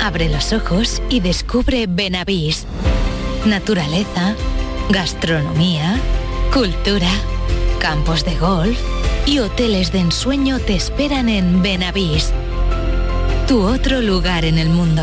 Abre los ojos y descubre Benavís. Naturaleza, gastronomía, cultura, campos de golf y hoteles de ensueño te esperan en Benavís. Tu otro lugar en el mundo.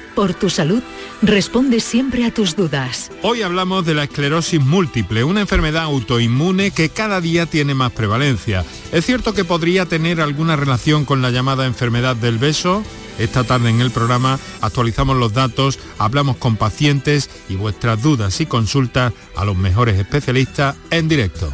por tu salud, responde siempre a tus dudas. Hoy hablamos de la esclerosis múltiple, una enfermedad autoinmune que cada día tiene más prevalencia. ¿Es cierto que podría tener alguna relación con la llamada enfermedad del beso? Esta tarde en el programa actualizamos los datos, hablamos con pacientes y vuestras dudas y consultas a los mejores especialistas en directo.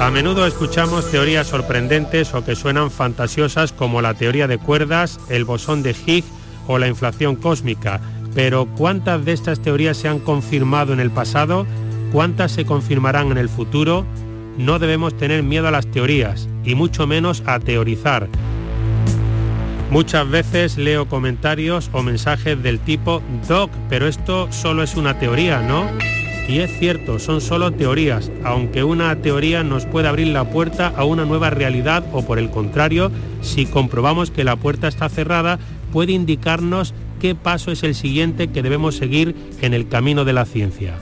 A menudo escuchamos teorías sorprendentes o que suenan fantasiosas como la teoría de cuerdas, el bosón de Higgs o la inflación cósmica, pero ¿cuántas de estas teorías se han confirmado en el pasado? ¿Cuántas se confirmarán en el futuro? No debemos tener miedo a las teorías y mucho menos a teorizar. Muchas veces leo comentarios o mensajes del tipo, Doc, pero esto solo es una teoría, ¿no? Y es cierto, son solo teorías, aunque una teoría nos puede abrir la puerta a una nueva realidad o por el contrario, si comprobamos que la puerta está cerrada, puede indicarnos qué paso es el siguiente que debemos seguir en el camino de la ciencia.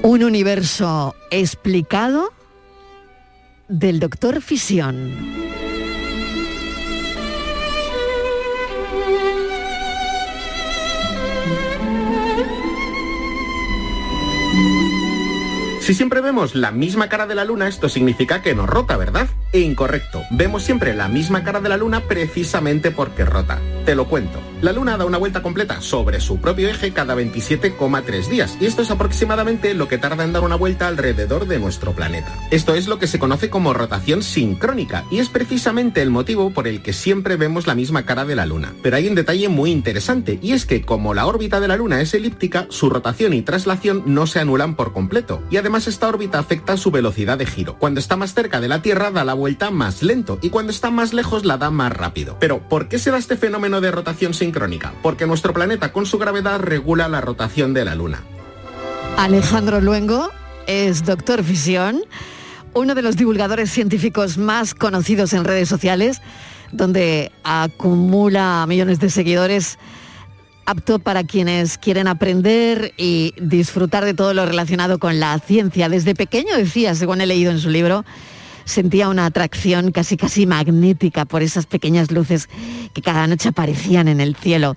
Un universo explicado del doctor Fisión. Si siempre vemos la misma cara de la luna, esto significa que no rota, ¿verdad? Incorrecto. Vemos siempre la misma cara de la luna precisamente porque rota. Te lo cuento. La luna da una vuelta completa sobre su propio eje cada 27,3 días, y esto es aproximadamente lo que tarda en dar una vuelta alrededor de nuestro planeta. Esto es lo que se conoce como rotación sincrónica, y es precisamente el motivo por el que siempre vemos la misma cara de la luna. Pero hay un detalle muy interesante, y es que como la órbita de la luna es elíptica, su rotación y traslación no se anulan por completo, y además esta órbita afecta su velocidad de giro. Cuando está más cerca de la Tierra da la vuelta más lento y cuando está más lejos la da más rápido. Pero, ¿por qué se da este fenómeno de rotación sincrónica? Porque nuestro planeta con su gravedad regula la rotación de la Luna. Alejandro Luengo es doctor fisión, uno de los divulgadores científicos más conocidos en redes sociales, donde acumula millones de seguidores apto para quienes quieren aprender y disfrutar de todo lo relacionado con la ciencia. Desde pequeño decía, según he leído en su libro, sentía una atracción casi casi magnética por esas pequeñas luces que cada noche aparecían en el cielo.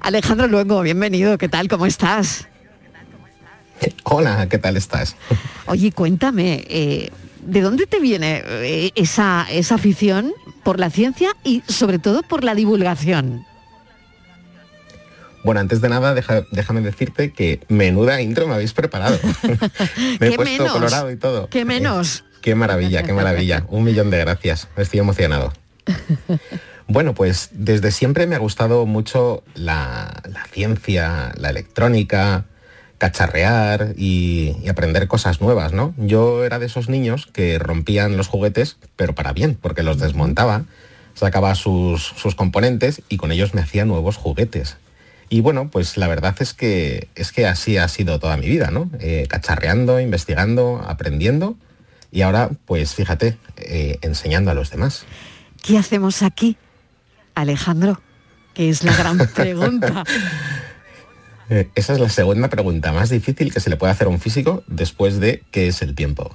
Alejandro Luengo, bienvenido, ¿qué tal? ¿Cómo estás? Hola, ¿qué tal estás? Oye, cuéntame, eh, ¿de dónde te viene eh, esa, esa afición por la ciencia y sobre todo por la divulgación? Bueno, antes de nada, déjame decirte que menuda intro me habéis preparado. me he puesto colorado y todo. ¿Qué menos? Qué maravilla, qué maravilla. Un millón de gracias. Estoy emocionado. Bueno, pues desde siempre me ha gustado mucho la, ciencia, la electrónica, cacharrear y, y, aprender cosas nuevas, ¿no? Yo era de esos niños que rompían los juguetes, pero para bien, porque los desmontaba sacaba sus, sus componentes y con ellos me hacía nuevos juguetes. Y bueno, pues la verdad es que, es que así ha sido toda mi vida, ¿no? Eh, cacharreando, investigando, aprendiendo y ahora, pues fíjate, eh, enseñando a los demás. ¿Qué hacemos aquí, Alejandro? Que es la gran pregunta. Eh, esa es la segunda pregunta más difícil que se le puede hacer a un físico después de qué es el tiempo.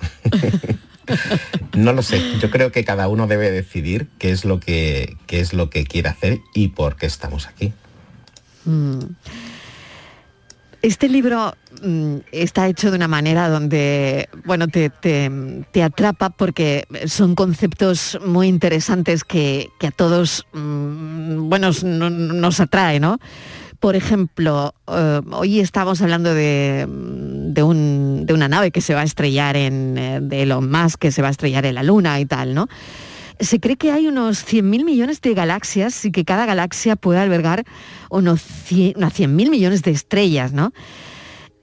no lo sé. Yo creo que cada uno debe decidir qué es lo que, qué es lo que quiere hacer y por qué estamos aquí. Mm. Este libro mm, está hecho de una manera donde, bueno, te, atrapa porque son conceptos muy interesantes que, a todos, mm, nos atrae, ¿no? Por ejemplo, eh, hoy estamos hablando de, de, una nave que se va a estrellar en, eh, de Elon Musk, que se va a estrellar en la Luna y tal, ¿no? Se cree que hay unos 100.000 millones de galaxias y que cada galaxia puede albergar unos 100.000 millones de estrellas, ¿no?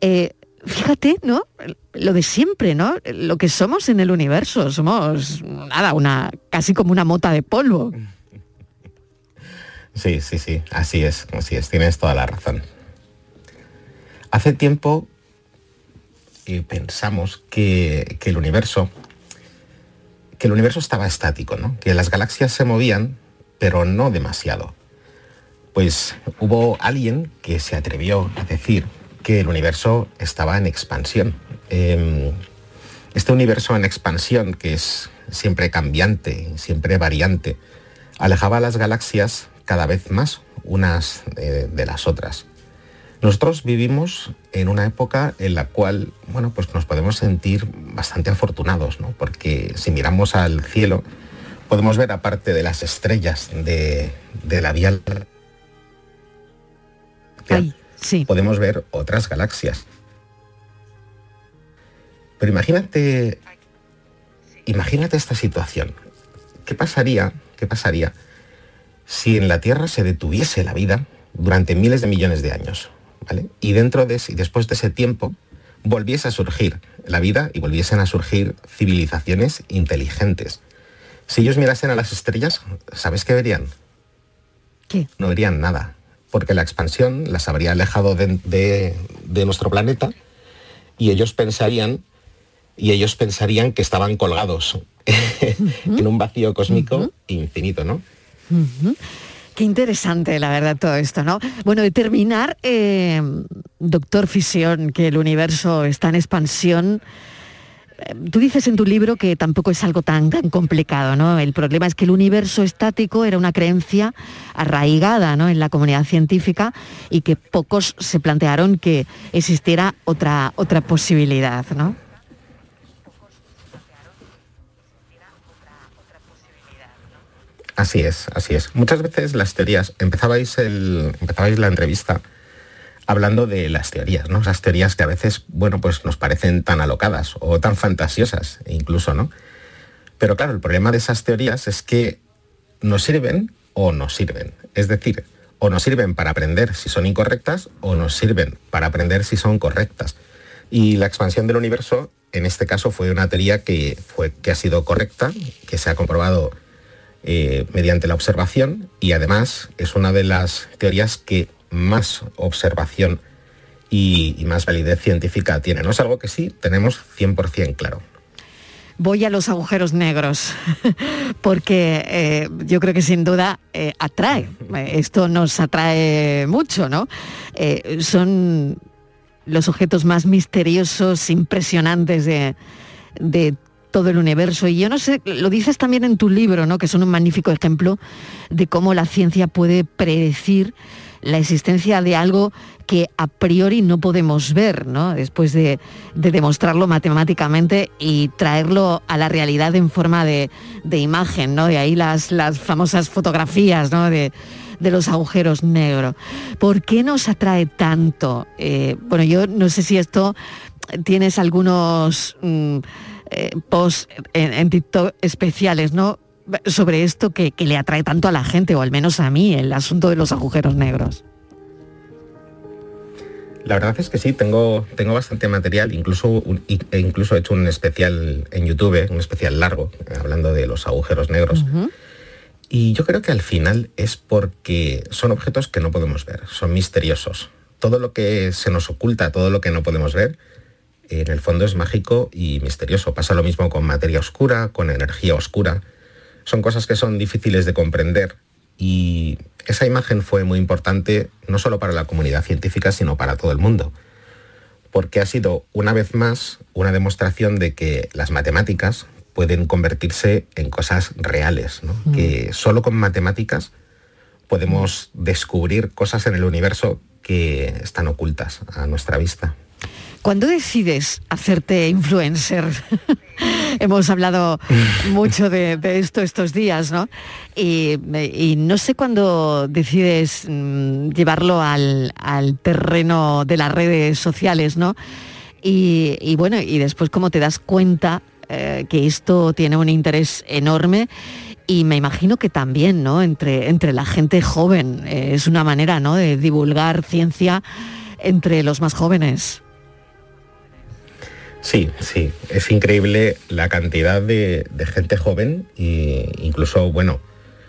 Eh, fíjate, ¿no? Lo de siempre, ¿no? Lo que somos en el universo, somos nada, una casi como una mota de polvo. Sí, sí, sí, así es, así es, tienes toda la razón. Hace tiempo eh, pensamos que el universo que el universo estaba estático, ¿no? que las galaxias se movían, pero no demasiado. Pues hubo alguien que se atrevió a decir que el universo estaba en expansión. Em, este universo en expansión, que es siempre cambiante, siempre variante, alejaba a las galaxias cada vez más unas eh, de las otras. Nosotros vivimos en una época en la cual, bueno, pues nos podemos sentir bastante afortunados, ¿no? Porque si miramos al cielo, podemos ver aparte de las estrellas de, la Vía sí. podemos ver otras galaxias. Pero imagínate, imagínate esta situación. ¿Qué pasaría, qué pasaría si en la Tierra se detuviese la vida durante miles de millones de años? Y dentro de y después de ese tiempo volviese a surgir la vida y volviesen a surgir civilizaciones inteligentes. Si ellos mirasen a las estrellas, ¿sabes qué verían? ¿Qué? No verían nada, porque la expansión las habría alejado de, nuestro planeta y ellos pensarían y ellos pensarían que estaban colgados en un vacío cósmico infinito, ¿no? Qué interesante, la verdad, todo esto, ¿no? Bueno, determinar, eh, doctor Fisión, que el universo está en expansión. Eh, tú dices en tu libro que tampoco es algo tan, tan complicado, ¿no? El problema es que el universo estático era una creencia arraigada ¿no? en la comunidad científica y que pocos se plantearon que existiera otra, otra posibilidad, ¿no? Así es, así es. Muchas veces las teorías, empezabais, el, empezabais la entrevista hablando de las teorías, ¿no? Esas teorías que a veces, bueno, pues nos parecen tan alocadas o tan fantasiosas incluso, ¿no? Pero claro, el problema de esas teorías es que nos sirven o no sirven. Es decir, o nos sirven para aprender si son incorrectas o nos sirven para aprender si son correctas. Y la expansión del universo, en este caso, fue una teoría que, fue, que ha sido correcta, que se ha comprobado eh, mediante la observación y además es una de las teorías que más observación y, más validez científica tiene. No es algo que sí tenemos 100% claro. Voy a los agujeros negros, porque eh, yo creo que sin duda eh, atrae, esto nos atrae mucho, ¿no? son los objetos más misteriosos, impresionantes de, de todo el universo. Y yo no sé, lo dices también en tu libro, ¿no? que son un magnífico ejemplo de cómo la ciencia puede predecir la existencia de algo que a priori no podemos ver, ¿no? después de, demostrarlo matemáticamente y traerlo a la realidad en forma de, imagen, ¿no? de ahí las, las famosas fotografías ¿no? de, los agujeros negros. ¿Por qué nos atrae tanto? Eh, bueno, yo no sé si esto tienes algunos... Mm, eh, post en, TikTok especiales, ¿no? Sobre esto que, le atrae tanto a la gente, o al menos a mí, el asunto de los agujeros negros. La verdad es que sí, tengo, tengo bastante material, incluso, e incluso he hecho un especial en YouTube, un especial largo, hablando de los agujeros negros. Y yo creo que al final es porque son objetos que no podemos ver, son misteriosos. Todo lo que se nos oculta, todo lo que no podemos ver, en el fondo es mágico y misterioso. Pasa lo mismo con materia oscura, con energía oscura. Son cosas que son difíciles de comprender y esa imagen fue muy importante no solo para la comunidad científica, sino para todo el mundo. Porque ha sido una vez más una demostración de que las matemáticas pueden convertirse en cosas reales, mm. que solo con matemáticas podemos descubrir cosas en el universo que están ocultas a nuestra vista. ¿Cuándo decides hacerte influencer? Hemos hablado mucho de, esto estos días, ¿no? Y, no sé cuándo decides mm, llevarlo al, terreno de las redes sociales, ¿no? Y, bueno, y después cómo te das cuenta eh, que esto tiene un interés enorme y me imagino que también, ¿no? Entre, entre la gente joven, eh, es una manera, ¿no? De divulgar ciencia entre los más jóvenes. Sí, sí, es increíble la cantidad de, gente joven e incluso, bueno,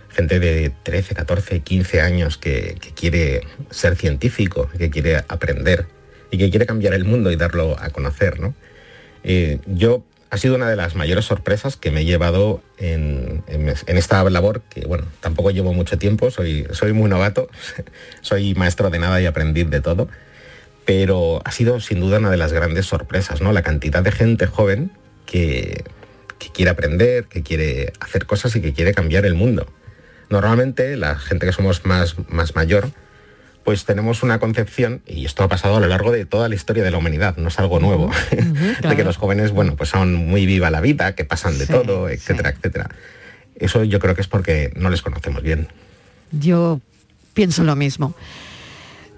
gente de 13, 14, 15 años que, quiere ser científico, que quiere aprender y que quiere cambiar el mundo y darlo a conocer, ¿no? Eh, yo ha sido una de las mayores sorpresas que me he llevado en, esta labor, que bueno, tampoco llevo mucho tiempo, soy, soy muy novato, soy maestro de nada y aprendiz de todo, pero ha sido sin duda una de las grandes sorpresas, ¿no? La cantidad de gente joven que, quiere aprender, que quiere hacer cosas y que quiere cambiar el mundo. Normalmente la gente que somos más, más mayor, pues tenemos una concepción, y esto ha pasado a lo largo de toda la historia de la humanidad, no es algo nuevo, de que los jóvenes, bueno, pues son muy viva la vida, que pasan de todo, etcétera, etcétera. Eso yo creo que es porque no les conocemos bien. Yo pienso lo mismo.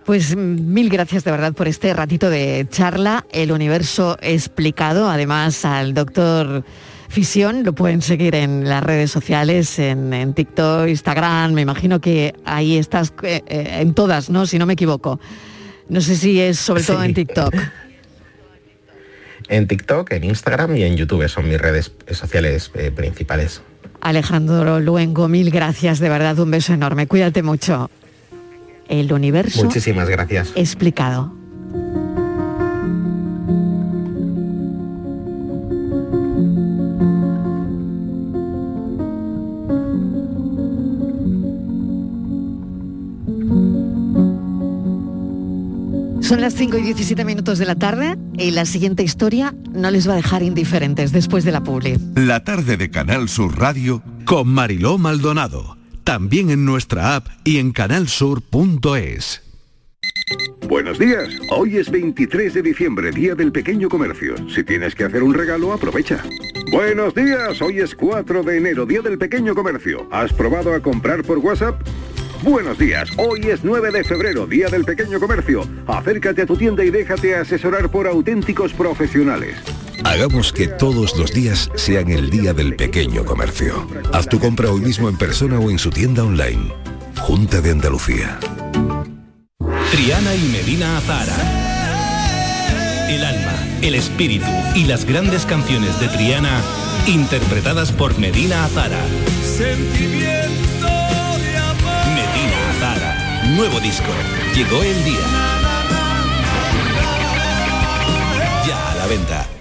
Pues mil gracias de verdad por este ratito de charla, el universo explicado, además al doctor Fisión, lo pueden seguir en las redes sociales, en, TikTok, Instagram, me imagino que ahí estás eh, eh, en todas, ¿no? Si no me equivoco. No sé si es sobre todo en TikTok. en TikTok, en Instagram y en YouTube son mis redes sociales eh, principales. Alejandro Luengo, mil gracias, de verdad, un beso enorme. Cuídate mucho el universo Muchísimas gracias. explicado. Son las 5 y 17 minutos de la tarde y la siguiente historia no les va a dejar indiferentes después de la publi. La tarde de Canal Sur Radio con Mariló Maldonado también en nuestra app y en canalsur.es. Buenos días, hoy es 23 de diciembre, Día del Pequeño Comercio. Si tienes que hacer un regalo, aprovecha. Buenos días, hoy es 4 de enero, Día del Pequeño Comercio. ¿Has probado a comprar por WhatsApp? Buenos días, hoy es 9 de febrero, Día del Pequeño Comercio. Acércate a tu tienda y déjate asesorar por auténticos profesionales. Hagamos que todos los días sean el Día del Pequeño Comercio. Haz tu compra hoy mismo en persona o en su tienda online. Junta de Andalucía. Triana y Medina Azara. El alma, el espíritu y las grandes canciones de Triana interpretadas por Medina Azara. Sentimiento Nuevo disco. Llegó el día. Ya a la venta.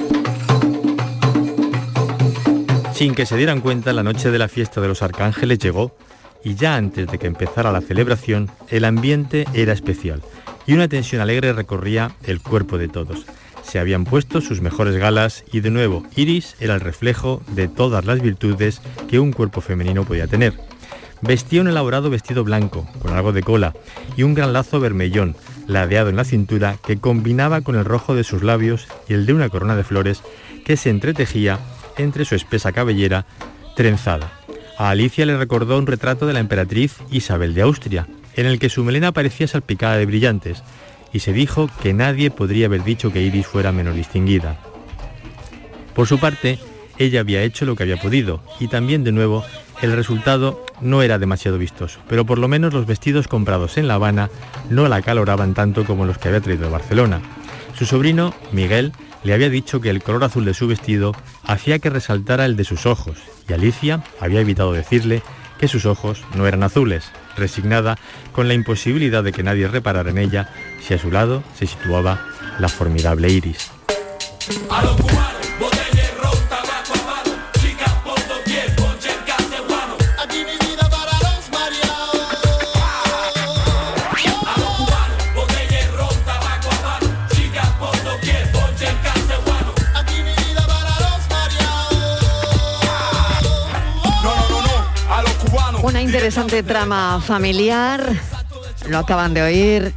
Sin que se dieran cuenta, la noche de la fiesta de los arcángeles llegó y ya antes de que empezara la celebración, el ambiente era especial y una tensión alegre recorría el cuerpo de todos. Se habían puesto sus mejores galas y de nuevo Iris era el reflejo de todas las virtudes que un cuerpo femenino podía tener. Vestía un elaborado vestido blanco, con algo de cola, y un gran lazo vermellón, ladeado en la cintura, que combinaba con el rojo de sus labios y el de una corona de flores que se entretejía entre su espesa cabellera trenzada. A Alicia le recordó un retrato de la emperatriz Isabel de Austria, en el que su melena parecía salpicada de brillantes, y se dijo que nadie podría haber dicho que Iris fuera menos distinguida. Por su parte, ella había hecho lo que había podido, y también de nuevo el resultado no era demasiado vistoso, pero por lo menos los vestidos comprados en La Habana no la caloraban tanto como los que había traído de Barcelona. Su sobrino, Miguel, le había dicho que el color azul de su vestido hacía que resaltara el de sus ojos, y Alicia había evitado decirle que sus ojos no eran azules, resignada con la imposibilidad de que nadie reparara en ella si a su lado se situaba la formidable Iris. Interesante trama familiar. Lo acaban de oír.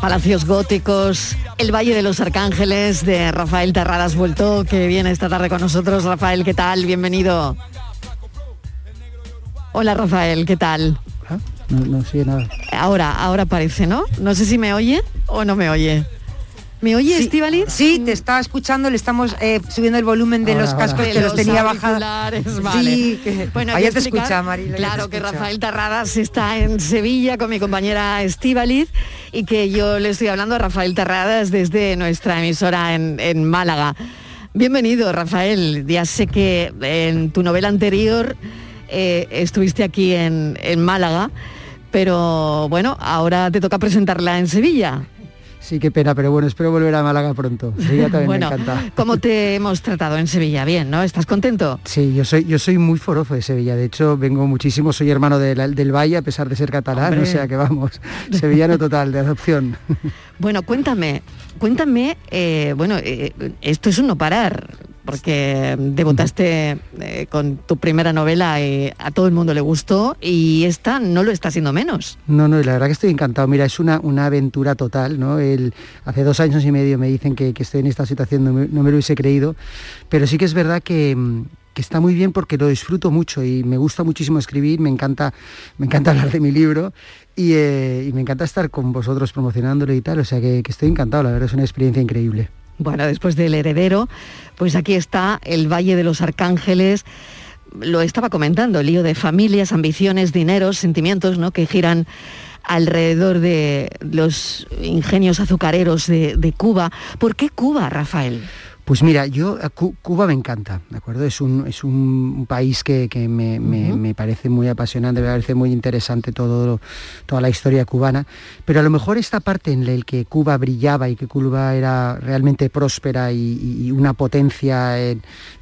Palacios góticos, el Valle de los Arcángeles de Rafael Terradas vuelto, que viene esta tarde con nosotros. Rafael, ¿qué tal? Bienvenido. Hola Rafael, ¿qué tal? Ah, no, no sigue nada. Ahora, ahora parece, ¿no? No sé si me oye o no me oye. ¿Me oye, sí, Sí, te estaba escuchando, le estamos eh, subiendo el volumen de los cascos que los, tenía bajados. Sí, bueno, ahí te escucha. Claro que Rafael Terradas está en Sevilla con mi compañera Estivaliz y que yo le estoy hablando a Rafael Terradas desde nuestra emisora en, Málaga. Bienvenido, Rafael. Ya sé que en tu novela anterior eh, estuviste aquí en, en Málaga, pero bueno, ahora te toca presentarla en Sevilla. Sí, qué pena, pero bueno, espero volver a Málaga pronto. Sevilla también bueno, me encanta. ¿Cómo te hemos tratado en Sevilla? Bien, ¿no? ¿Estás contento? Sí, yo soy, yo soy muy forofo de Sevilla. De hecho, vengo muchísimo, soy hermano del Valle, a pesar de ser catalán, o sea que vamos, sevillano total, de adopción. Bueno, cuéntame, cuéntame, eh, bueno, eh, esto es un no parar porque debutaste eh, con tu primera novela y a todo el mundo le gustó y esta no lo está haciendo menos. No, no, la verdad que estoy encantado. Mira, es una, una aventura total, ¿no? Hace dos años y medio me dicen que, estoy en esta situación, no me, lo hubiese creído, pero sí que es verdad que, que está muy bien porque lo disfruto mucho y me gusta muchísimo escribir, me encanta, me encanta hablar de mi libro y, eh, me encanta estar con vosotros promocionándolo y tal, o sea que, que estoy encantado, la verdad es una experiencia increíble. Bueno, después del heredero, pues aquí está el Valle de los Arcángeles. Lo estaba comentando, el lío de familias, ambiciones, dineros, sentimientos, ¿no? Que giran alrededor de los ingenios azucareros de, de Cuba. ¿Por qué Cuba, Rafael? Pues mira, yo Cuba me encanta, ¿de acuerdo? Es un, es un país que, me, parece muy apasionante, me parece muy interesante todo, toda la historia cubana, pero a lo mejor esta parte en la que Cuba brillaba y que Cuba era realmente próspera y, una potencia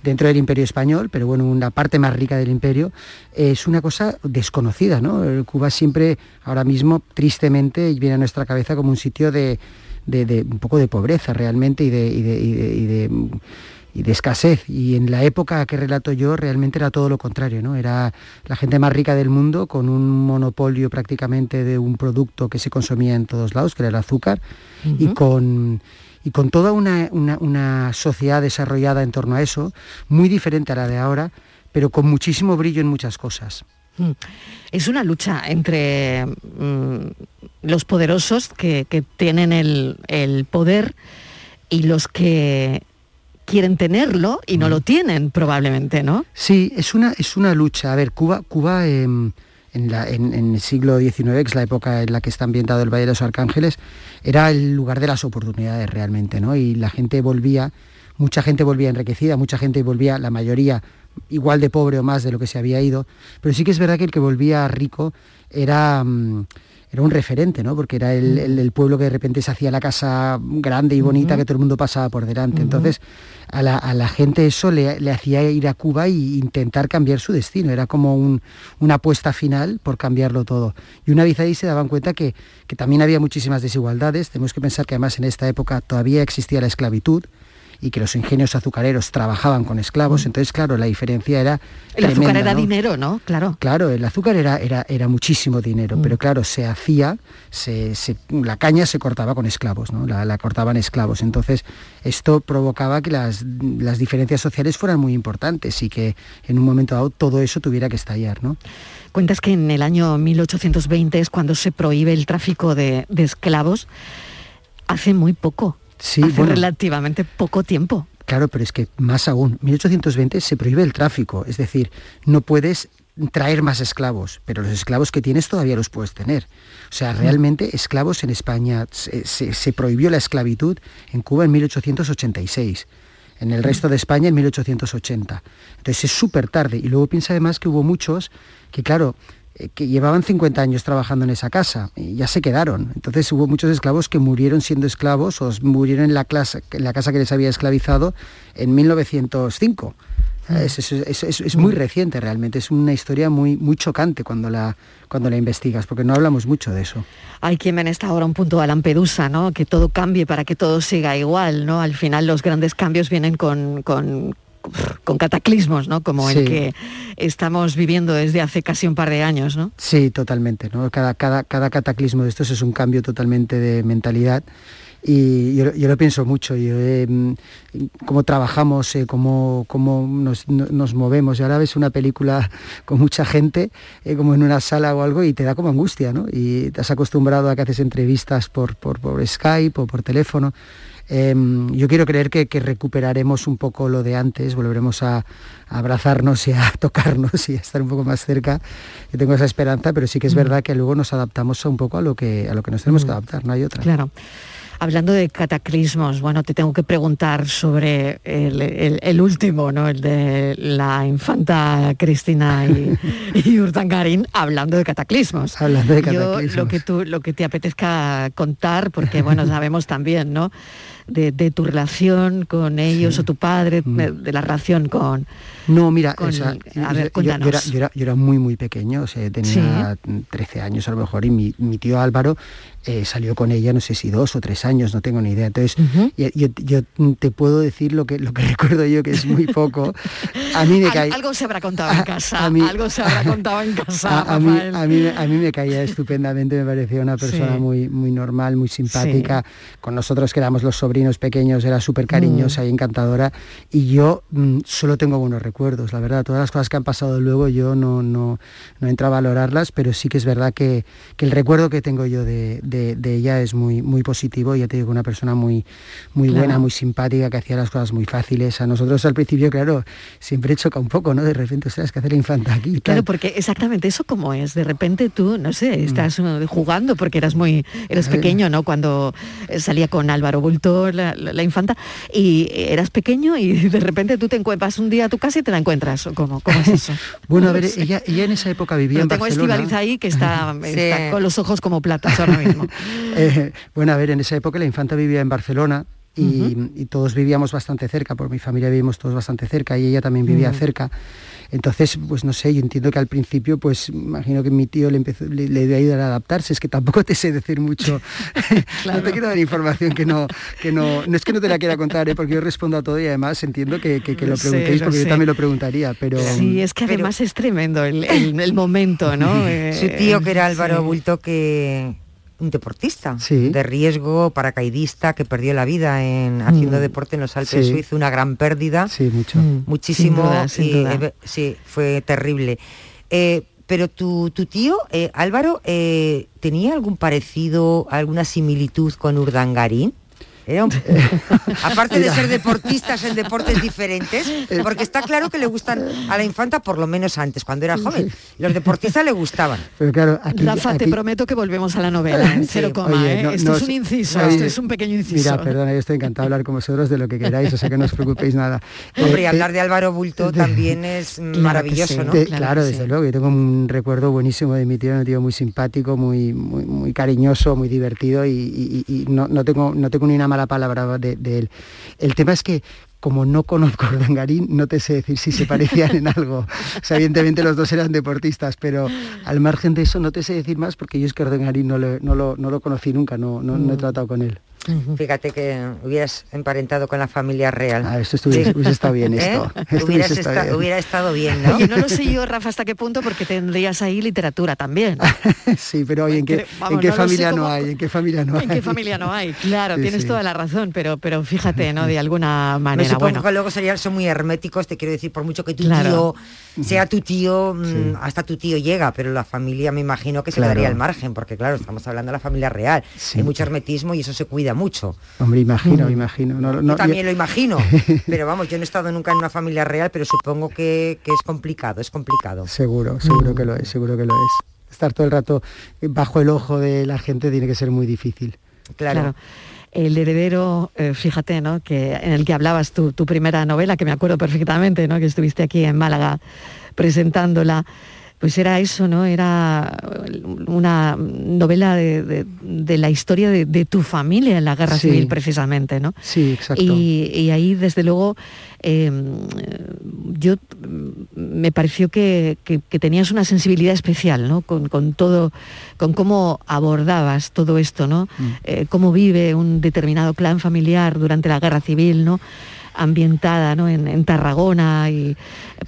dentro del imperio español, pero bueno, una parte más rica del imperio, es una cosa desconocida, ¿no? Cuba siempre, ahora mismo, tristemente, viene a nuestra cabeza como un sitio de de, un poco de pobreza realmente y de, y de, escasez. Y en la época que relato yo realmente era todo lo contrario, ¿no? Era la gente más rica del mundo con un monopolio prácticamente de un producto que se consumía en todos lados, que era el azúcar, y con y con toda una, una, sociedad desarrollada en torno a eso, muy diferente a la de ahora, pero con muchísimo brillo en muchas cosas. Mm. Es una lucha entre mm, los poderosos que, tienen el, poder y los que quieren tenerlo y no lo mm. tienen probablemente, ¿no? Sí, es una, es una lucha. A ver, Cuba, Cuba em, en, en, el siglo XIX, que es la época en la que está ambientado el Valle de los Arcángeles, era el lugar de las oportunidades realmente, ¿no? Y la gente volvía, mucha gente volvía enriquecida, mucha gente volvía, la mayoría igual de pobre o más de lo que se había ido, pero sí que es verdad que el que volvía rico era, mm, era un referente, ¿no? Porque era el, el, pueblo que de repente se hacía la casa grande y bonita que todo el mundo pasaba por delante. Entonces, a la, gente eso le, hacía ir a Cuba e intentar cambiar su destino. Era como una apuesta final por cambiarlo todo. Y una vez ahí se daban cuenta que, que también había muchísimas desigualdades. Tenemos que pensar que además en esta época todavía existía la esclavitud y que los ingenios azucareros trabajaban con esclavos, mm. entonces claro, la diferencia era... El azúcar era dinero, ¿no? Claro. Claro, el azúcar era, era, era muchísimo dinero, mm. pero claro, se hacía, se, la caña se cortaba con esclavos, ¿no? La, cortaban esclavos. Entonces, esto provocaba que las, las diferencias sociales fueran muy importantes y que en un momento dado todo eso tuviera que estallar, ¿no? Cuentas que en el año 1820 es cuando se prohíbe el tráfico de, de esclavos. Hace muy poco. Sí, Hace relativamente poco tiempo. Claro, pero es que más aún, 1820 se prohíbe el tráfico, es decir, no puedes traer más esclavos, pero los esclavos que tienes todavía los puedes tener. O sea, realmente esclavos en España, se, prohibió la esclavitud en Cuba en 1886 en el resto de España en 1880. Entonces es súper tarde. Y luego piensa además que hubo muchos que, claro, que llevaban 50 años trabajando en esa casa y ya se quedaron. Entonces hubo muchos esclavos que murieron siendo esclavos o murieron en la, clase, en la casa que les había esclavizado en 1905. Mm. Es, muy reciente realmente, es una historia muy, muy chocante cuando la, cuando la investigas, porque no hablamos mucho de eso. Hay quien ven esta ahora un punto a Lampedusa, ¿no? Que todo cambie para que todo siga igual, ¿no? Al final los grandes cambios vienen con, con cataclismos, ¿no? Como el que estamos viviendo desde hace casi un par de años, ¿no? Sí, totalmente, ¿no? Cada, cada, cada cataclismo de estos es un cambio totalmente de mentalidad y yo, lo pienso mucho, yo, eh, cómo trabajamos, eh, cómo, cómo nos, movemos. Y ahora ves una película con mucha gente, eh, como en una sala o algo, y te da como angustia, ¿no? Y te has acostumbrado a que haces entrevistas por, por, por Skype o por teléfono. Em, yo quiero creer que, recuperaremos un poco lo de antes, volveremos a, abrazarnos y a tocarnos y a estar un poco más cerca. Yo tengo esa esperanza, pero sí que es mm. verdad que luego nos adaptamos un poco a lo que, a lo que nos tenemos que adaptar, no hay otra. Claro. Hablando de cataclismos, bueno, te tengo que preguntar sobre el, último, ¿no? El de la infanta Cristina y, y Urtangarín, hablando de cataclismos. Hablando de cataclismos. Yo, lo que tú, lo que te apetezca contar, porque bueno, sabemos también, ¿no? De, tu relación con ellos o tu padre, mm. de la relación con... No, mira, a ver, yo, yo, era, muy, muy pequeño, o sea, tenía 13 años a lo mejor, y mi, mi tío Álvaro eh, salió con ella, no sé si dos o tres años, no tengo ni idea. Entonces, yo, te puedo decir lo que, lo que recuerdo yo, que es muy poco. A mí me caía... Algo se habrá contado en casa, algo se habrá contado en casa, a, mí, a, mí, me caía estupendamente, me parecía una persona muy, muy normal, muy simpática. Con nosotros que éramos los sobrinos pequeños, era súper cariñosa mm. y encantadora. Y yo mm, solo tengo buenos recuerdos, la verdad. Todas las cosas que han pasado luego yo no, no, no entro a valorarlas, pero sí que es verdad que, que el recuerdo que tengo yo de de, ella es muy, muy positivo. Ya te digo, una persona muy, muy buena, muy simpática, que hacía las cosas muy fáciles. A nosotros al principio, claro, siempre choca un poco, ¿no? De repente, ¿sabes que hace la infanta aquí? Claro, porque exactamente eso como es. De repente tú, no sé, mm. estás uh, jugando porque eras muy, eras pequeño, ¿no? Cuando eh, salía con Álvaro Bulto, la, infanta, y eras pequeño y de repente tú te encuentras un día a tu casa y te la encuentras. ¿Cómo, cómo es eso? bueno, a ver, ella, ella en esa época vivía en tengo Barcelona. Ahí que está, está con los ojos como platas ahora mismo. Eh, bueno, a ver, en esa época la infanta vivía en Barcelona y, todos vivíamos bastante cerca, por mi familia vivimos todos bastante cerca y ella también vivía cerca. Entonces, pues no sé, yo entiendo que al principio, pues imagino que mi tío le empezó, le, dio a ayudar a adaptarse, es que tampoco te sé decir mucho, no te quiero dar información que no, que no, no es que no te la quiera contar, ¿eh? porque yo respondo a todo y además entiendo que, lo, preguntéis porque yo también lo preguntaría, pero... Sí, es que además es tremendo el, momento, ¿no? Su tío, que era Álvaro Bulto, que un deportista de riesgo, paracaidista, que perdió la vida en haciendo mm. deporte en los Alpes suizos, una gran pérdida. Sí, mucho. Mm. Muchísimo. Eh, sí, fue terrible. Eh, pero tu, tío, eh, Álvaro, ¿tenía algún parecido, alguna similitud con Urdangarín? aparte de ser deportistas en deportes diferentes, porque está claro que le gustan a la infanta por lo menos antes, cuando era joven. Los deportistas le gustaban. Pero claro, Rafa, te prometo que volvemos a la novela, en cero coma, ¿eh? esto es un inciso, esto es un pequeño inciso. Mira, perdona, yo estoy encantado de hablar con vosotros de lo que queráis, o sea que no os preocupéis nada. Hombre, eh, hablar eh, de Álvaro Bulto también es maravilloso, ¿no? claro, desde luego, yo tengo un recuerdo buenísimo de mi tío, un tío muy simpático, muy, muy, muy cariñoso, muy divertido y, no, no, tengo, no tengo ni una mala palabra de, él. El tema es que como no conozco a no te sé decir si se parecían en algo. O sea, evidentemente los dos eran deportistas, pero al margen de eso no te sé decir más porque yo es que Urdangarín no lo, no lo, no lo conocí nunca, no, no, no he mm. tratado con él. Fíjate que hubieras emparentado con la familia real. Ah, eso hubiese estado bien ¿Eh? esto. Hubiera estado bien, ¿no? no lo sé yo, Rafa, hasta qué punto, porque tendrías ahí literatura también. sí, pero oye, ¿en qué, ¿en qué familia no hay? ¿En qué familia no hay? ¿En qué familia no hay? Claro, tienes toda la razón, pero, pero fíjate, ¿no? De alguna manera. bueno. que luego serían, son muy herméticos, te quiero decir, por mucho que tu tío sea tu tío, mm, hasta tu tío llega, pero la familia me imagino que se daría al margen, porque claro, estamos hablando de la familia real. Hay mucho hermetismo y eso se cuida mucho me imagino, imagino. yo también lo imagino, pero vamos, yo no he estado nunca en una familia real, pero supongo que, es complicado, es complicado. Seguro, seguro que lo es, seguro que lo es. Estar todo el rato bajo el ojo de la gente tiene que ser muy difícil. Claro. El heredero, eh, fíjate, ¿no? Que en el que hablabas tu, tu primera novela, que me acuerdo perfectamente, ¿no? Que estuviste aquí en Málaga presentándola pues era eso, ¿no? Era una novela de, la historia de, tu familia en la guerra civil, precisamente, ¿no? Sí, exacto. Y, ahí, desde luego, em, yo me pareció que, tenías una sensibilidad especial, ¿no? Con, todo, con cómo abordabas todo esto, ¿no? Mm. Eh, cómo vive un determinado clan familiar durante la guerra civil, ¿no? Ambientada ¿no? en, Tarragona y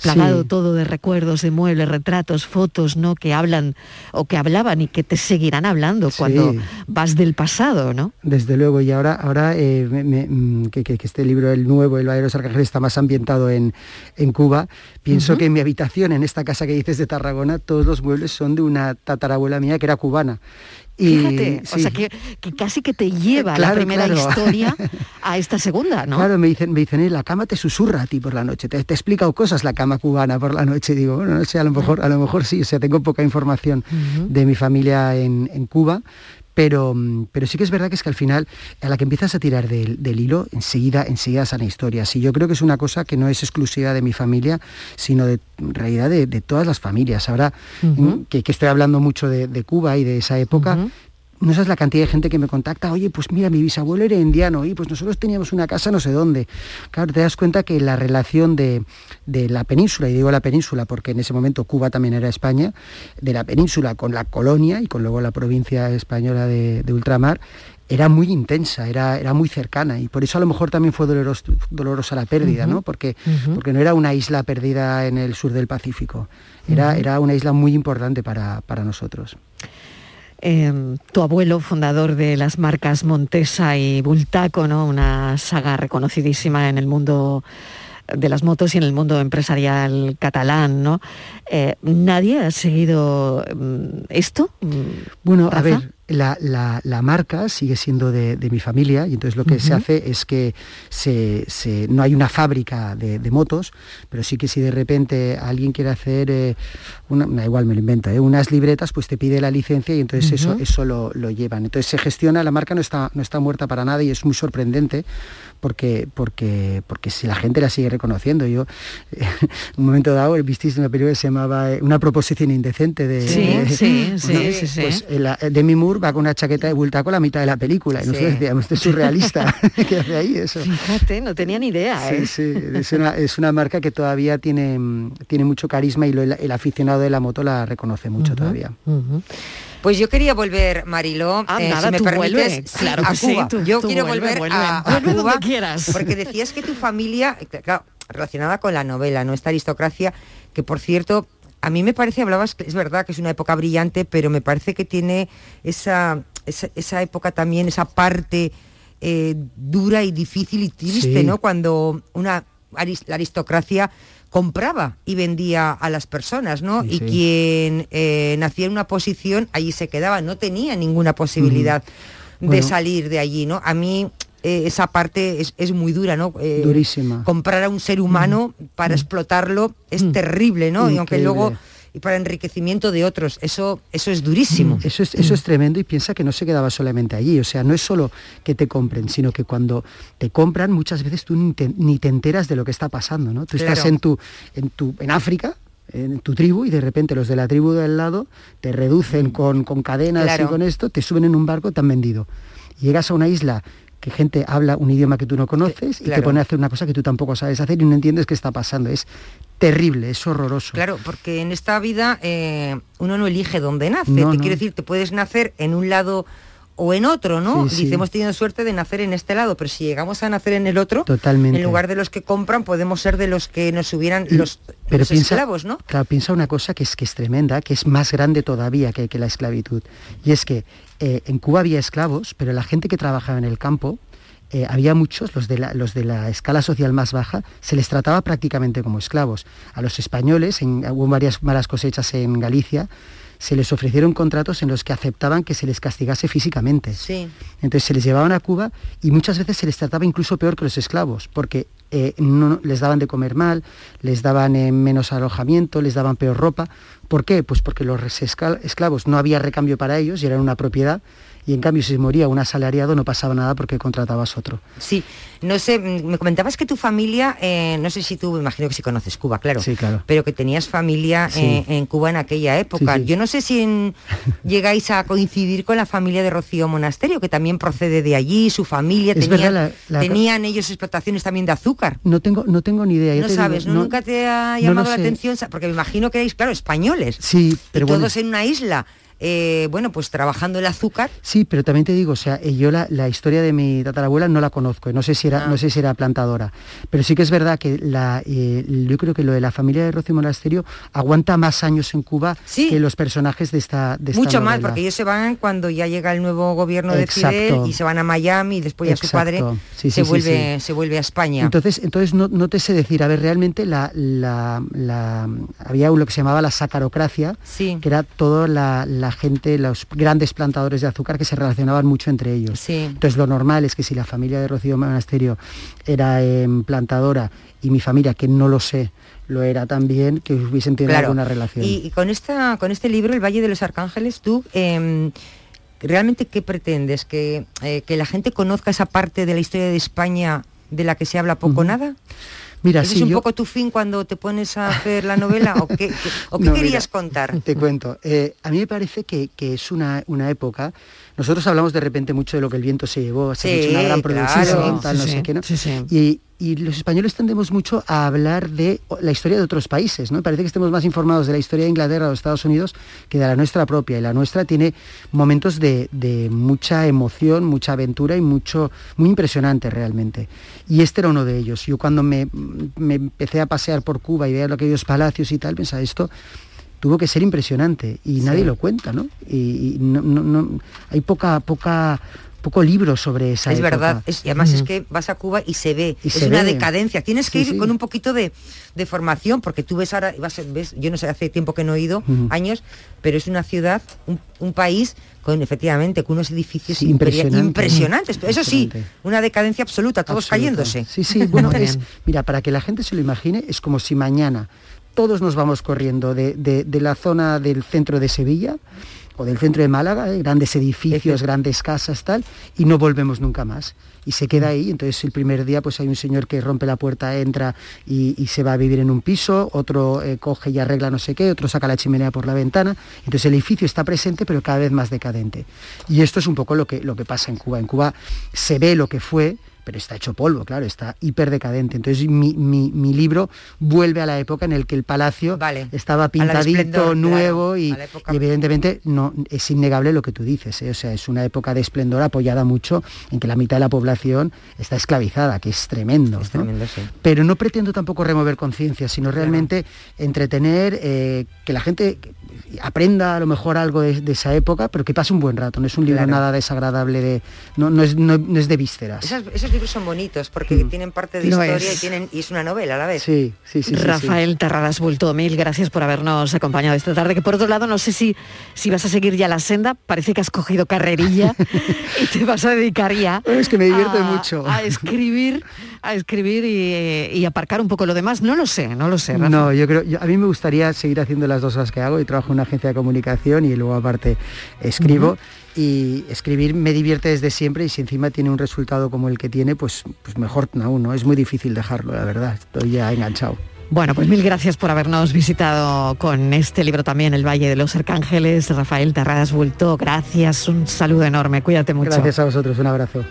plagado todo de recuerdos, de muebles, retratos, fotos, ¿no? Que hablan o que hablaban y que te seguirán hablando cuando vas del pasado, ¿no? Desde luego, y ahora, ahora eh, mm, que, este libro, el nuevo, El Valle de los Arcángeles, está más ambientado en, en Cuba, pienso que en mi habitación, en esta casa que dices de Tarragona, todos los muebles son de una tatarabuela mía que era cubana. Fíjate, o sea que, casi que te lleva la primera historia a esta segunda, ¿no? Claro, me dicen, me dicen, eh, la cama te susurra a ti por la noche, te, te he explicado cosas la cama cubana por la noche. Digo, bueno, no sé, a lo mejor, a lo mejor sí, o sea, tengo poca información de mi familia en, en Cuba, pero, mm, pero sí que es verdad que es que al final, a la que empiezas a tirar del, hilo, enseguida, enseguida salen historias. Y yo creo que es una cosa que no es exclusiva de mi familia, sino de en realidad de, todas las familias. Ahora mm, que, estoy hablando mucho de, Cuba y de esa época, no sabes la cantidad de gente que me contacta, oye, pues mira, mi bisabuelo era indiano, y pues nosotros teníamos una casa no sé dónde. Claro, te das cuenta que la relación de, la península, y digo la península porque en ese momento Cuba también era España, de la península con la colonia y con luego la provincia española de, ultramar, era muy intensa, era, era, muy cercana y por eso a lo mejor también fue dolorosa la pérdida, ¿no? Porque, porque no era una isla perdida en el sur del Pacífico, era, era una isla muy importante para, para nosotros. Em, tu abuelo, fundador de las marcas Montesa y Bultaco, ¿no? una saga reconocidísima en el mundo de las motos y en el mundo empresarial catalán, ¿no? Eh, ¿Nadie ha seguido mm, esto? Bueno, a ver, la, marca sigue siendo de, mi familia y entonces lo que se hace es que se, no hay una fábrica de, motos, pero sí que si de repente alguien quiere hacer, eh, una, igual me lo inventa, eh, unas libretas, pues te pide la licencia y entonces eso, eso lo, lo, llevan. Entonces se gestiona, la marca no está, no está muerta para nada y es muy sorprendente porque, porque, porque si la gente la sigue reconociendo. Yo, en un momento dado, visteis una película que se llamaba eh, Una proposición indecente de... Sí, sí, sí, sí, Pues Demi Moore va con una chaqueta de bultaco la mitad de la película y nosotros decíamos, este es surrealista, ¿qué hace ahí eso? Fíjate, no tenía ni idea. ¿eh? Sí, es una, es una marca que todavía tiene, tiene mucho carisma y el, aficionado de la moto la reconoce mucho todavía. Pues yo quería volver, Mariló, ah, eh, si me permites, claro a Cuba. yo quiero volver a, Cuba quieras. porque decías que tu familia, claro, relacionada con la novela, ¿no? Esta aristocracia, que por cierto, a mí me parece, hablabas, es verdad que es una época brillante, pero me parece que tiene esa, esa, época también, esa parte eh, dura y difícil y triste, ¿no? Cuando una la aristocracia compraba y vendía a las personas, ¿no? y quien eh, nacía en una posición, allí se quedaba, no tenía ninguna posibilidad de salir de allí, ¿no? A mí eh, esa parte es, muy dura, ¿no? Eh, Durísima. Comprar a un ser humano mm. para mm. explotarlo es mm. terrible, ¿no? Y aunque luego y para enriquecimiento de otros. Eso, eso es durísimo. Eso es, eso es tremendo y piensa que no se quedaba solamente allí. O sea, no es solo que te compren, sino que cuando te compran muchas veces tú ni te, enteras de lo que está pasando. ¿no? Tú estás en, tu, en, tu, en África, en tu tribu y de repente los de la tribu del lado te reducen con, con cadenas y con esto, te suben en un barco, te han vendido. Llegas a una isla que gente habla un idioma que tú no conoces y te pone a hacer una cosa que tú tampoco sabes hacer y no entiendes qué está pasando. Es terrible, es horroroso. Claro, porque en esta vida eh, uno no elige dónde nace. te quiero decir, te puedes nacer en un lado o en otro, ¿no? Dice, hemos tenido suerte de nacer en este lado, pero si llegamos a nacer en el otro, Totalmente. en lugar de los que compran, podemos ser de los que nos hubieran los, pero piensa, esclavos, ¿no? Claro, piensa una cosa que es que es tremenda, que es más grande todavía que, que la esclavitud. Y es que eh, en Cuba había esclavos, pero la gente que trabajaba en el campo, eh, había muchos, los de, la, los de la escala social más baja, se les trataba prácticamente como esclavos. A los españoles, en, hubo varias malas cosechas en Galicia, se les ofrecieron contratos en los que aceptaban que se les castigase físicamente. Sí. Entonces se les llevaban a Cuba y muchas veces se les trataba incluso peor que los esclavos, porque eh, no, les daban de comer mal, les daban eh, menos alojamiento, les daban peor ropa. ¿Por qué? Pues porque los esclavos no había recambio para ellos y eran una propiedad y en cambio si moría un asalariado no pasaba nada porque contratabas otro. Sí, no sé, me comentabas que tu familia, eh, no sé si tú, me imagino que si conoces Cuba, claro, sí, claro. pero que tenías familia eh, en Cuba en aquella época. Yo no sé si llegáis a coincidir con la familia de Rocío Monasterio, que también procede de allí, su familia, tenían ellos explotaciones también de azúcar. No tengo, no tengo ni idea. no sabes, nunca te ha llamado la atención, porque me imagino que erais, claro, españoles. Sí, pero todos en una isla. Eh, bueno, pues trabajando el azúcar. Sí, pero también te digo, o sea, yo la, historia de mi tatarabuela no la conozco, no sé si era, ah. no sé si era plantadora, pero sí que es verdad que la, eh, yo creo que lo de la familia de Rocío Monasterio aguanta más años en Cuba que los personajes de esta, de Mucho más, porque ellos se van cuando ya llega el nuevo gobierno de Fidel y se van a Miami y después ya su padre se, vuelve, se vuelve a España. Entonces, entonces no, te sé decir, a ver, realmente la, había lo que se llamaba la sacarocracia, que era toda la la gente, los grandes plantadores de azúcar que se relacionaban mucho entre ellos. Entonces lo normal es que si la familia de Rocío Monasterio era em, plantadora y mi familia, que no lo sé, lo era también, que hubiesen tenido alguna relación. Y, con, esta, con este libro, El Valle de los Arcángeles, tú... Em, ¿Realmente qué pretendes? ¿Que, eh, ¿Que la gente conozca esa parte de la historia de España de la que se habla poco o nada? Mira, ¿Es un poco tu fin cuando te pones a hacer la novela o qué, querías contar? Te cuento. Eh, a mí me parece que, es una, una, época. Nosotros hablamos de repente mucho de lo que el viento se llevó, se ha hecho una gran producción, tal, no sé qué, ¿no? Y, y los españoles tendemos mucho a hablar de la historia de otros países, ¿no? Parece que estemos más informados de la historia de Inglaterra o de Estados Unidos que de la nuestra propia. Y la nuestra tiene momentos de, mucha emoción, mucha aventura y mucho, muy impresionante realmente. Y este era uno de ellos. Yo cuando me, empecé a pasear por Cuba y ver aquellos palacios y tal, pensaba, esto tuvo que ser impresionante y nadie lo cuenta, ¿no? Y, no, hay poca, poca poco libro sobre esa es verdad y además es que vas a Cuba y se ve es una decadencia. Tienes que ir con un poquito de, formación porque tú ves ahora vas, ves yo no sé hace tiempo que no he ido años pero es una ciudad un, país con efectivamente con unos edificios impresionantes. Eso sí una decadencia absoluta todos cayéndose. Sí sí bueno es mira para que la gente se lo imagine es como si mañana todos nos vamos corriendo de, de la zona del centro de Sevilla o del centro de Málaga, ¿eh? grandes edificios, grandes casas, tal, y no volvemos nunca más. Y se queda ahí, entonces el primer día pues hay un señor que rompe la puerta, entra y, se va a vivir en un piso, otro eh, coge y arregla no sé qué, otro saca la chimenea por la ventana, entonces el edificio está presente pero cada vez más decadente. Y esto es un poco lo que, lo que pasa en Cuba. En Cuba se ve lo que fue, pero está hecho polvo, claro, está hiper decadente. Entonces mi, libro vuelve a la época en el que el palacio estaba pintadito, nuevo y, evidentemente no es innegable lo que tú dices, ¿eh? o sea, es una época de esplendor apoyada mucho en que la mitad de la población está esclavizada, que es tremendo. Pero no pretendo tampoco remover conciencia, sino realmente entretener, eh, que la gente aprenda a lo mejor algo de, esa época, pero que pase un buen rato. No es un libro nada desagradable, de, no, es, de vísceras. Esa es, libros son bonitos porque tienen parte de historia es. y tienen y es una novela a la vez. Sí, sí, sí. sí, sí. Rafael Terradas Bulto, mil gracias por habernos acompañado esta tarde. Que por otro lado, no sé si, si vas a seguir ya la senda, parece que has cogido carrerilla y te vas a dedicar ya. Es que me divierte a- mucho. A escribir, a escribir y, y aparcar un poco lo demás. No lo sé, no lo sé. Rafa. No, yo creo, yo- a mí me gustaría seguir haciendo las dos cosas que hago y trabajo en una agencia de comunicación y luego aparte escribo y escribir me divierte desde siempre y si encima tiene un resultado como el que tiene, pues, pues mejor aún, ¿no? Es muy difícil dejarlo, la verdad, estoy ya enganchado. Bueno, pues mil gracias por habernos visitado con este libro también, El Valle de los Arcángeles. Rafael Terradas Bulto, gracias, un saludo enorme, cuídate mucho. Gracias a vosotros, un abrazo.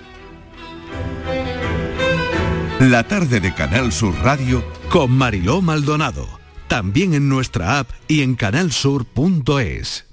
La tarde de Canal Sur Radio con Mariló Maldonado. También en nuestra app y en canalsur.es.